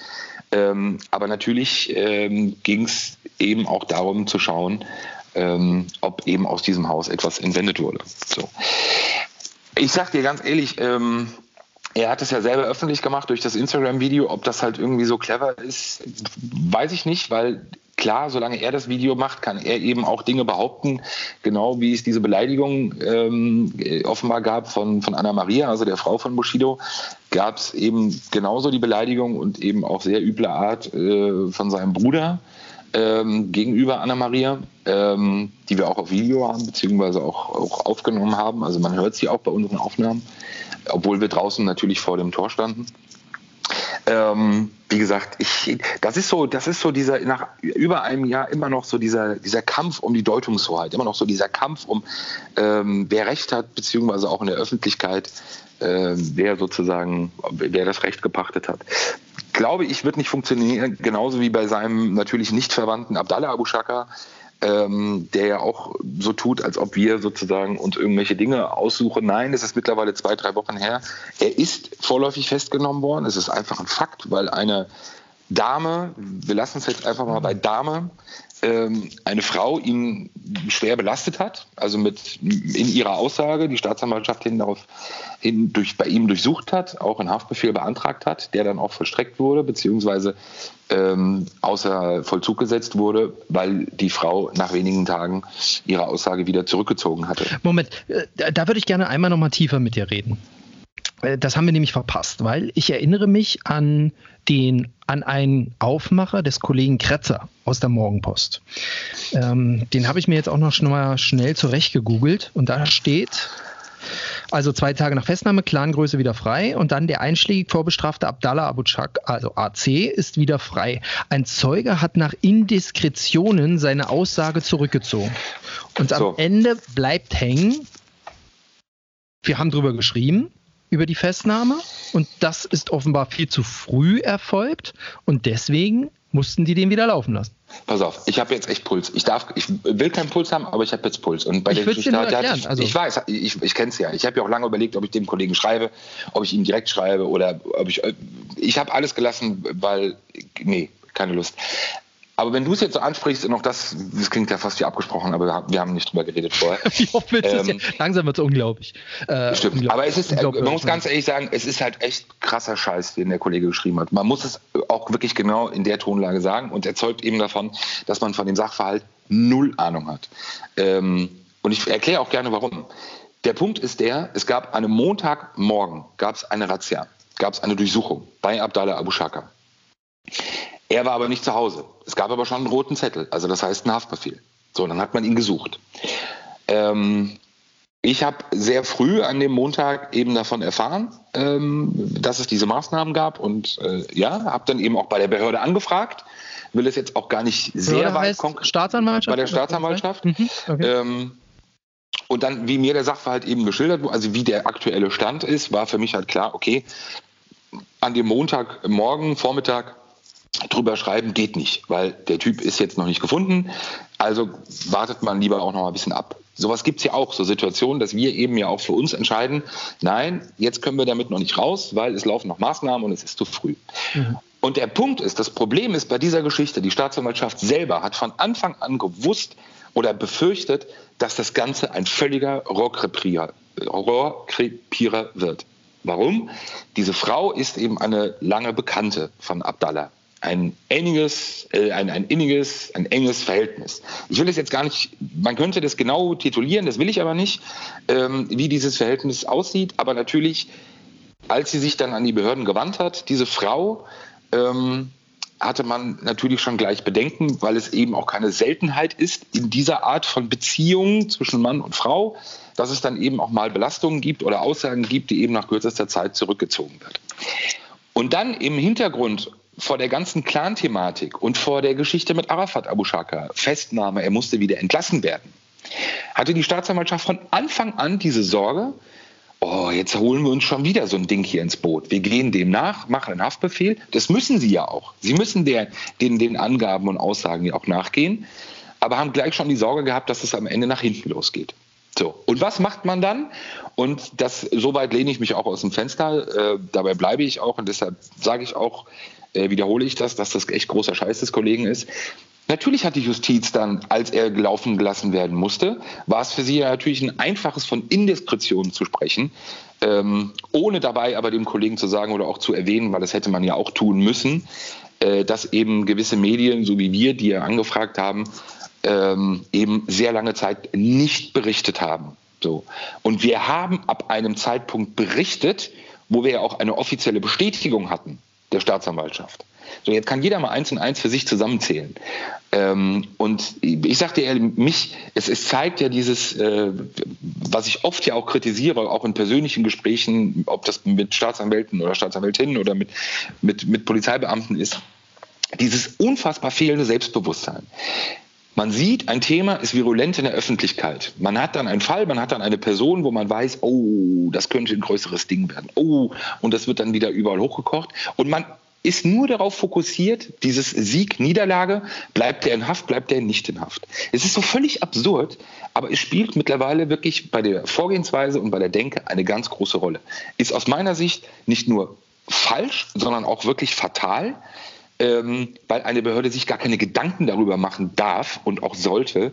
Ähm, aber natürlich ähm, ging es eben auch darum zu schauen, ähm, ob eben aus diesem Haus etwas entwendet wurde. So. Ich sag dir ganz ehrlich, ähm, er hat es ja selber öffentlich gemacht durch das Instagram-Video. Ob das halt irgendwie so clever ist, weiß ich nicht, weil klar, solange er das Video macht, kann er eben auch Dinge behaupten, genau wie es diese Beleidigung ähm, offenbar gab von, von Anna Maria, also der Frau von Bushido, gab es eben genauso die Beleidigung und eben auch sehr üble Art äh, von seinem Bruder ähm, gegenüber Anna Maria, ähm, die wir auch auf Video haben, beziehungsweise auch, auch aufgenommen haben. Also man hört sie auch bei unseren Aufnahmen obwohl wir draußen natürlich vor dem Tor standen. Ähm, wie gesagt, ich, das ist so, das ist so dieser nach über einem Jahr immer noch so dieser dieser Kampf um die Deutungshoheit, immer noch so dieser Kampf um ähm, wer Recht hat, beziehungsweise auch in der Öffentlichkeit, äh, wer sozusagen, wer das Recht gepachtet hat. Glaube ich, wird nicht funktionieren, genauso wie bei seinem natürlich nicht Verwandten Abdallah Abu Shaka ähm, der ja auch so tut, als ob wir sozusagen uns irgendwelche Dinge aussuchen. Nein, es ist mittlerweile zwei, drei Wochen her. Er ist vorläufig festgenommen worden. Es ist einfach ein Fakt, weil eine Dame, wir lassen es jetzt einfach mal bei Dame, ähm, eine Frau ihn schwer belastet hat, also mit in ihrer Aussage die Staatsanwaltschaft hin darauf hin durch, bei ihm durchsucht hat, auch einen Haftbefehl beantragt hat, der dann auch vollstreckt wurde, beziehungsweise ähm, außer Vollzug gesetzt wurde, weil die Frau nach wenigen Tagen ihre Aussage wieder zurückgezogen hatte. Moment, äh, da würde ich gerne einmal noch mal tiefer mit dir reden. Äh, das haben wir nämlich verpasst, weil ich erinnere mich an den an einen Aufmacher des Kollegen Kretzer aus der Morgenpost. Ähm, den habe ich mir jetzt auch noch schon mal schnell zurecht gegoogelt und da steht also zwei Tage nach Festnahme, Clangröße wieder frei und dann der einschlägig vorbestrafte Abdallah Abu Chak, also AC, ist wieder frei. Ein Zeuge hat nach Indiskretionen seine Aussage zurückgezogen. Und so. am Ende bleibt hängen, wir haben drüber geschrieben, über die Festnahme und das ist offenbar viel zu früh erfolgt und deswegen mussten die den wieder laufen lassen. Pass auf, ich habe jetzt echt Puls. Ich darf, ich will keinen Puls haben, aber ich habe jetzt Puls. Und bei ich der Geschichte hat, ich, also. ich weiß, ich, ich kenne es ja. Ich habe ja auch lange überlegt, ob ich dem Kollegen schreibe, ob ich ihm direkt schreibe oder ob ich. Ich habe alles gelassen, weil nee, keine Lust. Aber wenn du es jetzt so ansprichst, und auch das, das klingt ja fast wie abgesprochen, aber wir haben nicht drüber geredet vorher. wie oft willst ähm, ja, Langsam wird es unglaublich. Äh, stimmt. Unglaublich. Aber es ist, man muss ganz ehrlich sagen, es ist halt echt krasser Scheiß, den der Kollege geschrieben hat. Man muss es auch wirklich genau in der Tonlage sagen und erzeugt eben davon, dass man von dem Sachverhalt null Ahnung hat. Ähm, und ich erkläre auch gerne warum. Der Punkt ist der, es gab an einem Montagmorgen gab es eine Razzia, gab es eine Durchsuchung bei Abdallah Abu Shaka. Er war aber nicht zu Hause. Es gab aber schon einen roten Zettel, also das heißt einen Haftbefehl. So, dann hat man ihn gesucht. Ähm, ich habe sehr früh an dem Montag eben davon erfahren, ähm, dass es diese Maßnahmen gab und äh, ja, habe dann eben auch bei der Behörde angefragt. Will es jetzt auch gar nicht sehr Behörde weit konkret. Staatsanwaltschaft? Bei der Staatsanwaltschaft. Mhm, okay. ähm, und dann, wie mir der Sachverhalt eben geschildert wurde, also wie der aktuelle Stand ist, war für mich halt klar, okay, an dem Montagmorgen, Vormittag drüber schreiben geht nicht, weil der Typ ist jetzt noch nicht gefunden. Also wartet man lieber auch noch mal ein bisschen ab. Sowas gibt es ja auch, so Situationen, dass wir eben ja auch für uns entscheiden, nein, jetzt können wir damit noch nicht raus, weil es laufen noch Maßnahmen und es ist zu früh. Mhm. Und der Punkt ist, das Problem ist bei dieser Geschichte, die Staatsanwaltschaft selber hat von Anfang an gewusst oder befürchtet, dass das Ganze ein völliger Rohrkrepierer, Rohrkrepierer wird. Warum? Diese Frau ist eben eine lange Bekannte von Abdallah ein inniges, äh, ein, ein inniges, ein enges Verhältnis. Ich will es jetzt gar nicht, man könnte das genau titulieren, das will ich aber nicht, ähm, wie dieses Verhältnis aussieht. Aber natürlich, als sie sich dann an die Behörden gewandt hat, diese Frau, ähm, hatte man natürlich schon gleich Bedenken, weil es eben auch keine Seltenheit ist in dieser Art von Beziehungen zwischen Mann und Frau, dass es dann eben auch mal Belastungen gibt oder Aussagen gibt, die eben nach kürzester Zeit zurückgezogen wird. Und dann im Hintergrund vor der ganzen Clan-Thematik und vor der Geschichte mit Arafat Abu Shaka, Festnahme, er musste wieder entlassen werden, hatte die Staatsanwaltschaft von Anfang an diese Sorge, oh, jetzt holen wir uns schon wieder so ein Ding hier ins Boot. Wir gehen dem nach, machen einen Haftbefehl. Das müssen sie ja auch. Sie müssen der, den, den Angaben und Aussagen ja auch nachgehen, aber haben gleich schon die Sorge gehabt, dass es am Ende nach hinten losgeht. So, und was macht man dann? Und das, soweit lehne ich mich auch aus dem Fenster. Äh, dabei bleibe ich auch und deshalb sage ich auch, äh, wiederhole ich das, dass das echt großer Scheiß des Kollegen ist. Natürlich hat die Justiz dann, als er gelaufen gelassen werden musste, war es für sie ja natürlich ein einfaches von Indiskretion zu sprechen, ähm, ohne dabei aber dem Kollegen zu sagen oder auch zu erwähnen, weil das hätte man ja auch tun müssen, äh, dass eben gewisse Medien, so wie wir, die ja angefragt haben, ähm, eben sehr lange Zeit nicht berichtet haben. So. Und wir haben ab einem Zeitpunkt berichtet, wo wir ja auch eine offizielle Bestätigung hatten der Staatsanwaltschaft. So, jetzt kann jeder mal eins und eins für sich zusammenzählen. Ähm, und ich sagte ehrlich, mich, es, es zeigt ja dieses, äh, was ich oft ja auch kritisiere, auch in persönlichen Gesprächen, ob das mit Staatsanwälten oder Staatsanwältinnen oder mit, mit, mit Polizeibeamten ist, dieses unfassbar fehlende Selbstbewusstsein. Man sieht, ein Thema ist virulent in der Öffentlichkeit. Man hat dann einen Fall, man hat dann eine Person, wo man weiß, oh, das könnte ein größeres Ding werden. Oh, und das wird dann wieder überall hochgekocht. Und man ist nur darauf fokussiert, dieses Sieg-Niederlage, bleibt er in Haft, bleibt er nicht in Haft. Es ist so völlig absurd, aber es spielt mittlerweile wirklich bei der Vorgehensweise und bei der Denke eine ganz große Rolle. Ist aus meiner Sicht nicht nur falsch, sondern auch wirklich fatal, ähm, weil eine Behörde sich gar keine Gedanken darüber machen darf und auch sollte,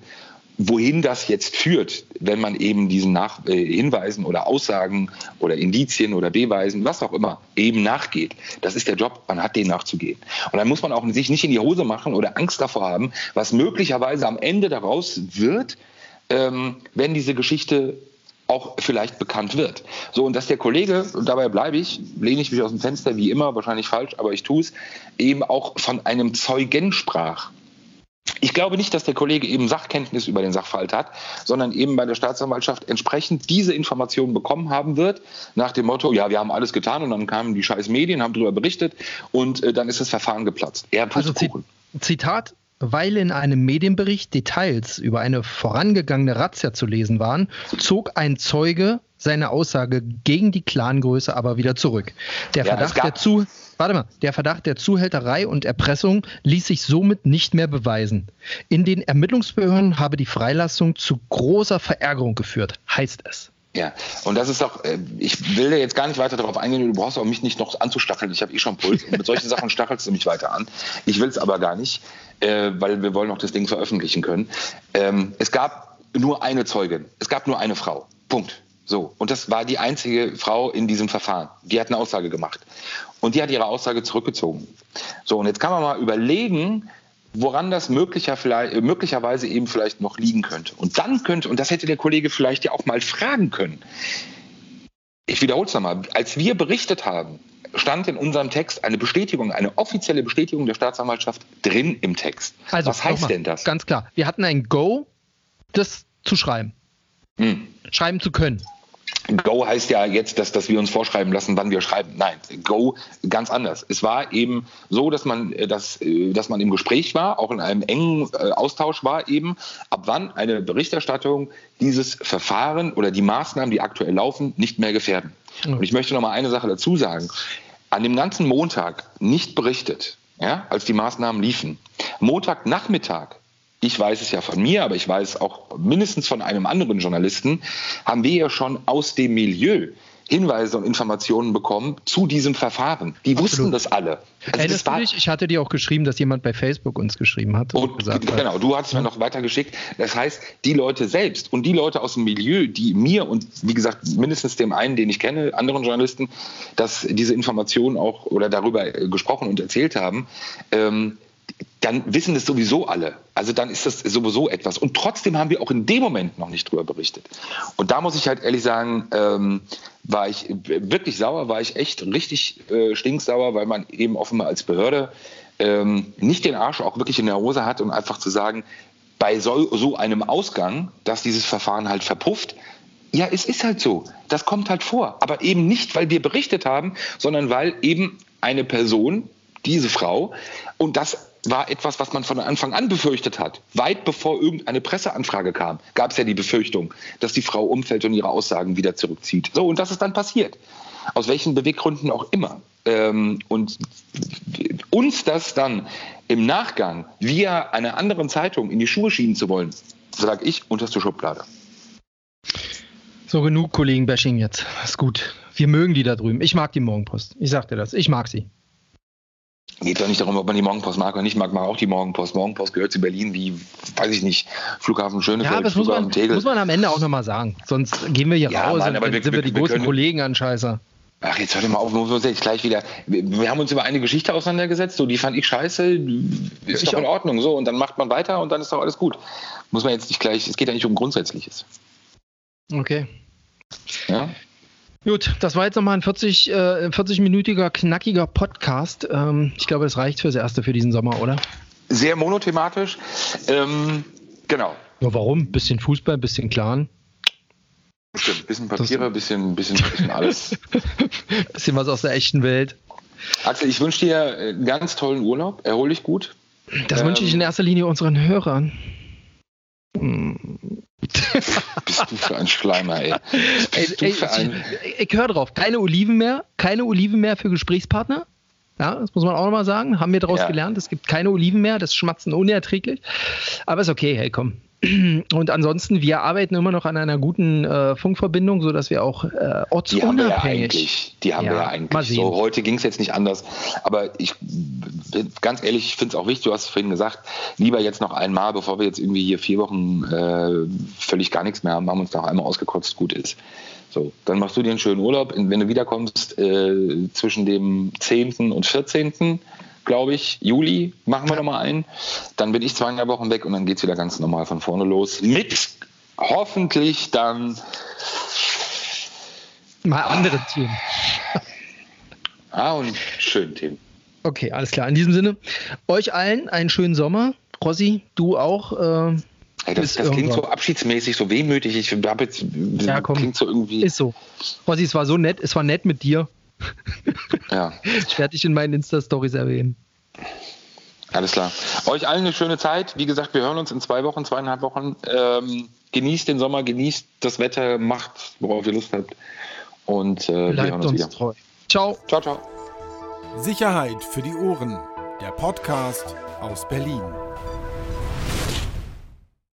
wohin das jetzt führt, wenn man eben diesen Nach äh, Hinweisen oder Aussagen oder Indizien oder Beweisen, was auch immer, eben nachgeht. Das ist der Job, man hat den nachzugehen. Und dann muss man auch sich nicht in die Hose machen oder Angst davor haben, was möglicherweise am Ende daraus wird, ähm, wenn diese Geschichte auch vielleicht bekannt wird. So, und dass der Kollege, und dabei bleibe ich, lehne ich mich aus dem Fenster wie immer, wahrscheinlich falsch, aber ich tue es, eben auch von einem Zeugen sprach. Ich glaube nicht, dass der Kollege eben Sachkenntnis über den Sachverhalt hat, sondern eben bei der Staatsanwaltschaft entsprechend diese Informationen bekommen haben wird, nach dem Motto, ja, wir haben alles getan und dann kamen die scheiß Medien, haben darüber berichtet und äh, dann ist das Verfahren geplatzt. Er also Zitat, weil in einem Medienbericht Details über eine vorangegangene Razzia zu lesen waren, zog ein Zeuge seine Aussage gegen die Clangröße aber wieder zurück. Der ja, Verdacht der zu Warte mal, der Verdacht der Zuhälterei und Erpressung ließ sich somit nicht mehr beweisen. In den Ermittlungsbehörden habe die Freilassung zu großer Verärgerung geführt, heißt es. Ja, und das ist auch, äh, ich will da jetzt gar nicht weiter darauf eingehen, du brauchst auch mich nicht noch anzustacheln, ich habe eh schon Puls und mit solchen Sachen (laughs) stachelst du mich weiter an. Ich will es aber gar nicht, äh, weil wir wollen noch das Ding veröffentlichen können. Ähm, es gab nur eine Zeugin, es gab nur eine Frau, Punkt. So, und das war die einzige Frau in diesem Verfahren. Die hat eine Aussage gemacht. Und die hat ihre Aussage zurückgezogen. So, und jetzt kann man mal überlegen, woran das möglicher möglicherweise eben vielleicht noch liegen könnte. Und dann könnte, und das hätte der Kollege vielleicht ja auch mal fragen können. Ich wiederhole es nochmal. Als wir berichtet haben, stand in unserem Text eine Bestätigung, eine offizielle Bestätigung der Staatsanwaltschaft drin im Text. Also, Was heißt denn das? Ganz klar. Wir hatten ein Go, das zu schreiben. Hm. Schreiben zu können. Go heißt ja jetzt, dass, dass wir uns vorschreiben lassen, wann wir schreiben. Nein, Go ganz anders. Es war eben so, dass man, äh, dass, äh, dass man im Gespräch war, auch in einem engen äh, Austausch war eben, ab wann eine Berichterstattung dieses Verfahren oder die Maßnahmen, die aktuell laufen, nicht mehr gefährden. Und ich möchte noch mal eine Sache dazu sagen. An dem ganzen Montag nicht berichtet, ja, als die Maßnahmen liefen. Montagnachmittag ich weiß es ja von mir, aber ich weiß auch mindestens von einem anderen Journalisten, haben wir ja schon aus dem Milieu Hinweise und Informationen bekommen zu diesem Verfahren. Die Absolut. wussten das alle. Also Erinnerst das dich? Ich hatte dir auch geschrieben, dass jemand bei Facebook uns geschrieben hat. Und gesagt genau, du hattest mir noch weitergeschickt. Das heißt, die Leute selbst und die Leute aus dem Milieu, die mir und wie gesagt mindestens dem einen, den ich kenne, anderen Journalisten, dass diese Informationen auch oder darüber gesprochen und erzählt haben, ähm, dann wissen es sowieso alle. Also dann ist das sowieso etwas. Und trotzdem haben wir auch in dem Moment noch nicht drüber berichtet. Und da muss ich halt ehrlich sagen, ähm, war ich wirklich sauer, war ich echt richtig äh, stinksauer, weil man eben offenbar als Behörde ähm, nicht den Arsch auch wirklich in der Hose hat, um einfach zu sagen, bei so, so einem Ausgang, dass dieses Verfahren halt verpufft, ja, es ist halt so. Das kommt halt vor. Aber eben nicht, weil wir berichtet haben, sondern weil eben eine Person diese Frau. Und das war etwas, was man von Anfang an befürchtet hat. Weit bevor irgendeine Presseanfrage kam, gab es ja die Befürchtung, dass die Frau umfällt und ihre Aussagen wieder zurückzieht. So, und das ist dann passiert. Aus welchen Beweggründen auch immer. Ähm, und uns das dann im Nachgang via einer anderen Zeitung in die Schuhe schieben zu wollen, sage ich, unterste Schublade. So, genug Kollegen-Bashing jetzt. Ist gut. Wir mögen die da drüben. Ich mag die Morgenpost. Ich sag dir das. Ich mag sie. Geht doch nicht darum, ob man die Morgenpost mag oder nicht mag. Man auch die Morgenpost. Morgenpost gehört zu Berlin wie, weiß ich nicht, Flughafen Schönefeld, ja, das Flughafen muss man, Tegel. muss man am Ende auch nochmal sagen. Sonst gehen wir hier ja, raus Mann, und wir, sind wir, die wir großen Kollegen anscheißer. Ach, jetzt hör doch mal auf, muss uns jetzt gleich wieder. Wir, wir, haben uns über eine Geschichte auseinandergesetzt, so die fand ich scheiße, ist ich doch in Ordnung, so und dann macht man weiter und dann ist doch alles gut. Muss man jetzt nicht gleich, es geht ja nicht um Grundsätzliches. Okay. Ja. Gut, das war jetzt nochmal ein 40, äh, 40-minütiger, knackiger Podcast. Ähm, ich glaube, das reicht fürs Erste für diesen Sommer, oder? Sehr monothematisch. Ähm, genau. Ja, warum? Bisschen Fußball, bisschen Clan. Stimmt, bisschen Papiere, das bisschen, bisschen, bisschen alles. (laughs) bisschen was aus der echten Welt. Axel, ich wünsche dir einen ganz tollen Urlaub. Erhol dich gut. Das ähm, wünsche ich in erster Linie unseren Hörern. (laughs) Bist du für ein Schleimer, ey. ey, ey ich, ein... ich höre drauf. Keine Oliven mehr. Keine Oliven mehr für Gesprächspartner. Ja, das muss man auch nochmal sagen. Haben wir daraus ja. gelernt. Es gibt keine Oliven mehr. Das Schmatzen unerträglich. Aber ist okay. Hey, komm. (clears throat) Und ansonsten, wir arbeiten immer noch an einer guten äh, Funkverbindung, sodass wir auch äh, ortsunabhängig. Die haben wir ja eigentlich. Die haben ja, wir ja eigentlich. So, heute ging es jetzt nicht anders. Aber ich ganz ehrlich, ich finde es auch wichtig, du hast es vorhin gesagt, lieber jetzt noch einmal, bevor wir jetzt irgendwie hier vier Wochen äh, völlig gar nichts mehr haben, haben uns da auch einmal ausgekotzt, gut ist. So, dann machst du dir einen schönen Urlaub. Wenn du wiederkommst äh, zwischen dem 10. und 14 glaube ich, Juli machen wir nochmal einen. Dann bin ich zweieinhalb Wochen weg und dann geht es wieder ganz normal von vorne los. Mit hoffentlich dann mal andere Themen. Ah, und schönen Themen. Okay, alles klar. In diesem Sinne, euch allen einen schönen Sommer. Rossi, du auch. Äh, hey, das, das klingt so abschiedsmäßig, so wehmütig. Ich habe jetzt ja, komm, klingt so irgendwie. Ist so. Rossi, es war so nett, es war nett mit dir. Ja. (laughs) Ich werde dich in meinen Insta-Stories erwähnen. Alles klar. Euch allen eine schöne Zeit. Wie gesagt, wir hören uns in zwei Wochen, zweieinhalb Wochen. Ähm, genießt den Sommer, genießt das Wetter, macht, worauf ihr Lust habt. Und äh, wir hören uns, uns wieder. Treu. Ciao. Ciao, ciao. Sicherheit für die Ohren. Der Podcast aus Berlin.